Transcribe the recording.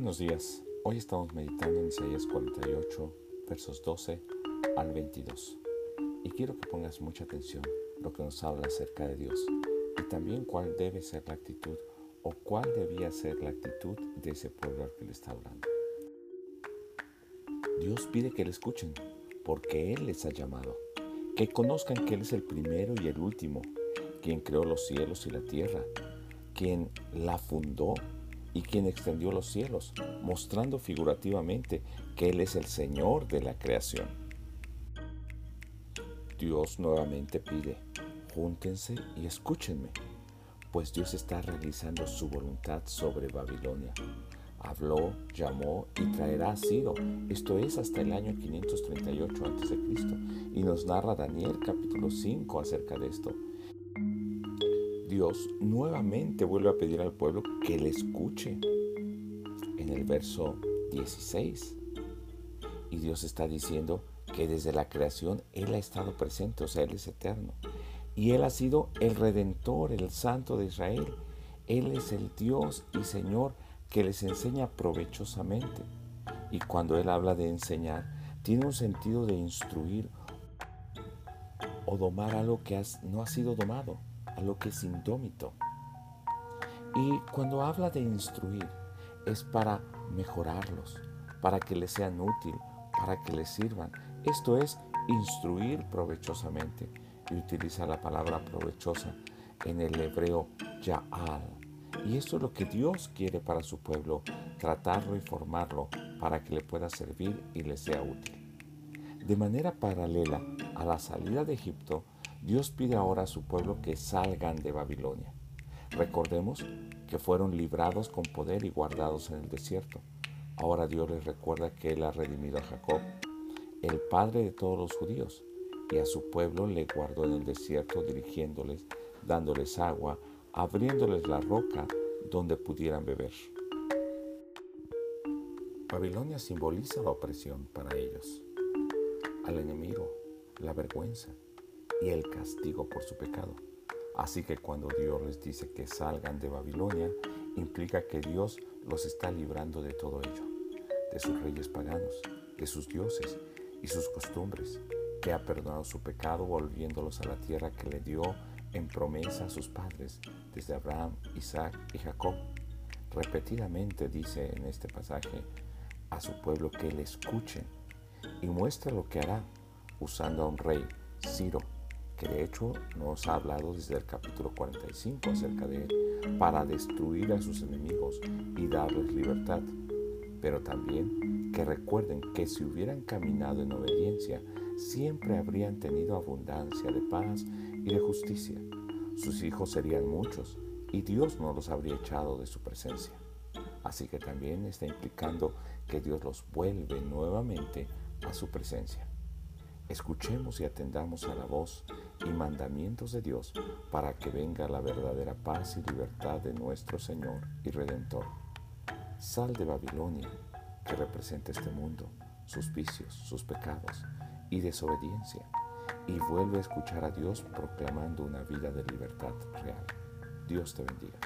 Buenos días. Hoy estamos meditando en Isaías 48, versos 12 al 22. Y quiero que pongas mucha atención lo que nos habla acerca de Dios y también cuál debe ser la actitud o cuál debía ser la actitud de ese pueblo al que le está hablando. Dios pide que le escuchen porque Él les ha llamado, que conozcan que Él es el primero y el último, quien creó los cielos y la tierra, quien la fundó y quien extendió los cielos, mostrando figurativamente que Él es el Señor de la creación. Dios nuevamente pide, júntense y escúchenme, pues Dios está realizando su voluntad sobre Babilonia. Habló, llamó y traerá a Ciro, esto es hasta el año 538 a.C. Y nos narra Daniel capítulo 5 acerca de esto. Dios nuevamente vuelve a pedir al pueblo que le escuche. En el verso 16. Y Dios está diciendo que desde la creación Él ha estado presente, o sea, Él es eterno. Y Él ha sido el redentor, el santo de Israel. Él es el Dios y Señor que les enseña provechosamente. Y cuando Él habla de enseñar, tiene un sentido de instruir o domar algo que no ha sido domado a lo que es indómito. Y cuando habla de instruir, es para mejorarlos, para que les sean útil, para que les sirvan. Esto es instruir provechosamente. Y utiliza la palabra provechosa en el hebreo ya'al. Y esto es lo que Dios quiere para su pueblo, tratarlo y formarlo para que le pueda servir y le sea útil. De manera paralela a la salida de Egipto, Dios pide ahora a su pueblo que salgan de Babilonia. Recordemos que fueron librados con poder y guardados en el desierto. Ahora Dios les recuerda que Él ha redimido a Jacob, el padre de todos los judíos, y a su pueblo le guardó en el desierto dirigiéndoles, dándoles agua, abriéndoles la roca donde pudieran beber. Babilonia simboliza la opresión para ellos, al enemigo, la vergüenza, y el castigo por su pecado. Así que cuando Dios les dice que salgan de Babilonia, implica que Dios los está librando de todo ello, de sus reyes paganos, de sus dioses y sus costumbres, que ha perdonado su pecado volviéndolos a la tierra que le dio en promesa a sus padres, desde Abraham, Isaac y Jacob. Repetidamente dice en este pasaje a su pueblo que le escuchen y muestra lo que hará usando a un rey, Ciro, que de hecho nos ha hablado desde el capítulo 45 acerca de él, para destruir a sus enemigos y darles libertad. Pero también que recuerden que si hubieran caminado en obediencia, siempre habrían tenido abundancia de paz y de justicia. Sus hijos serían muchos y Dios no los habría echado de su presencia. Así que también está implicando que Dios los vuelve nuevamente a su presencia. Escuchemos y atendamos a la voz y mandamientos de Dios para que venga la verdadera paz y libertad de nuestro Señor y Redentor. Sal de Babilonia, que representa este mundo, sus vicios, sus pecados y desobediencia, y vuelve a escuchar a Dios proclamando una vida de libertad real. Dios te bendiga.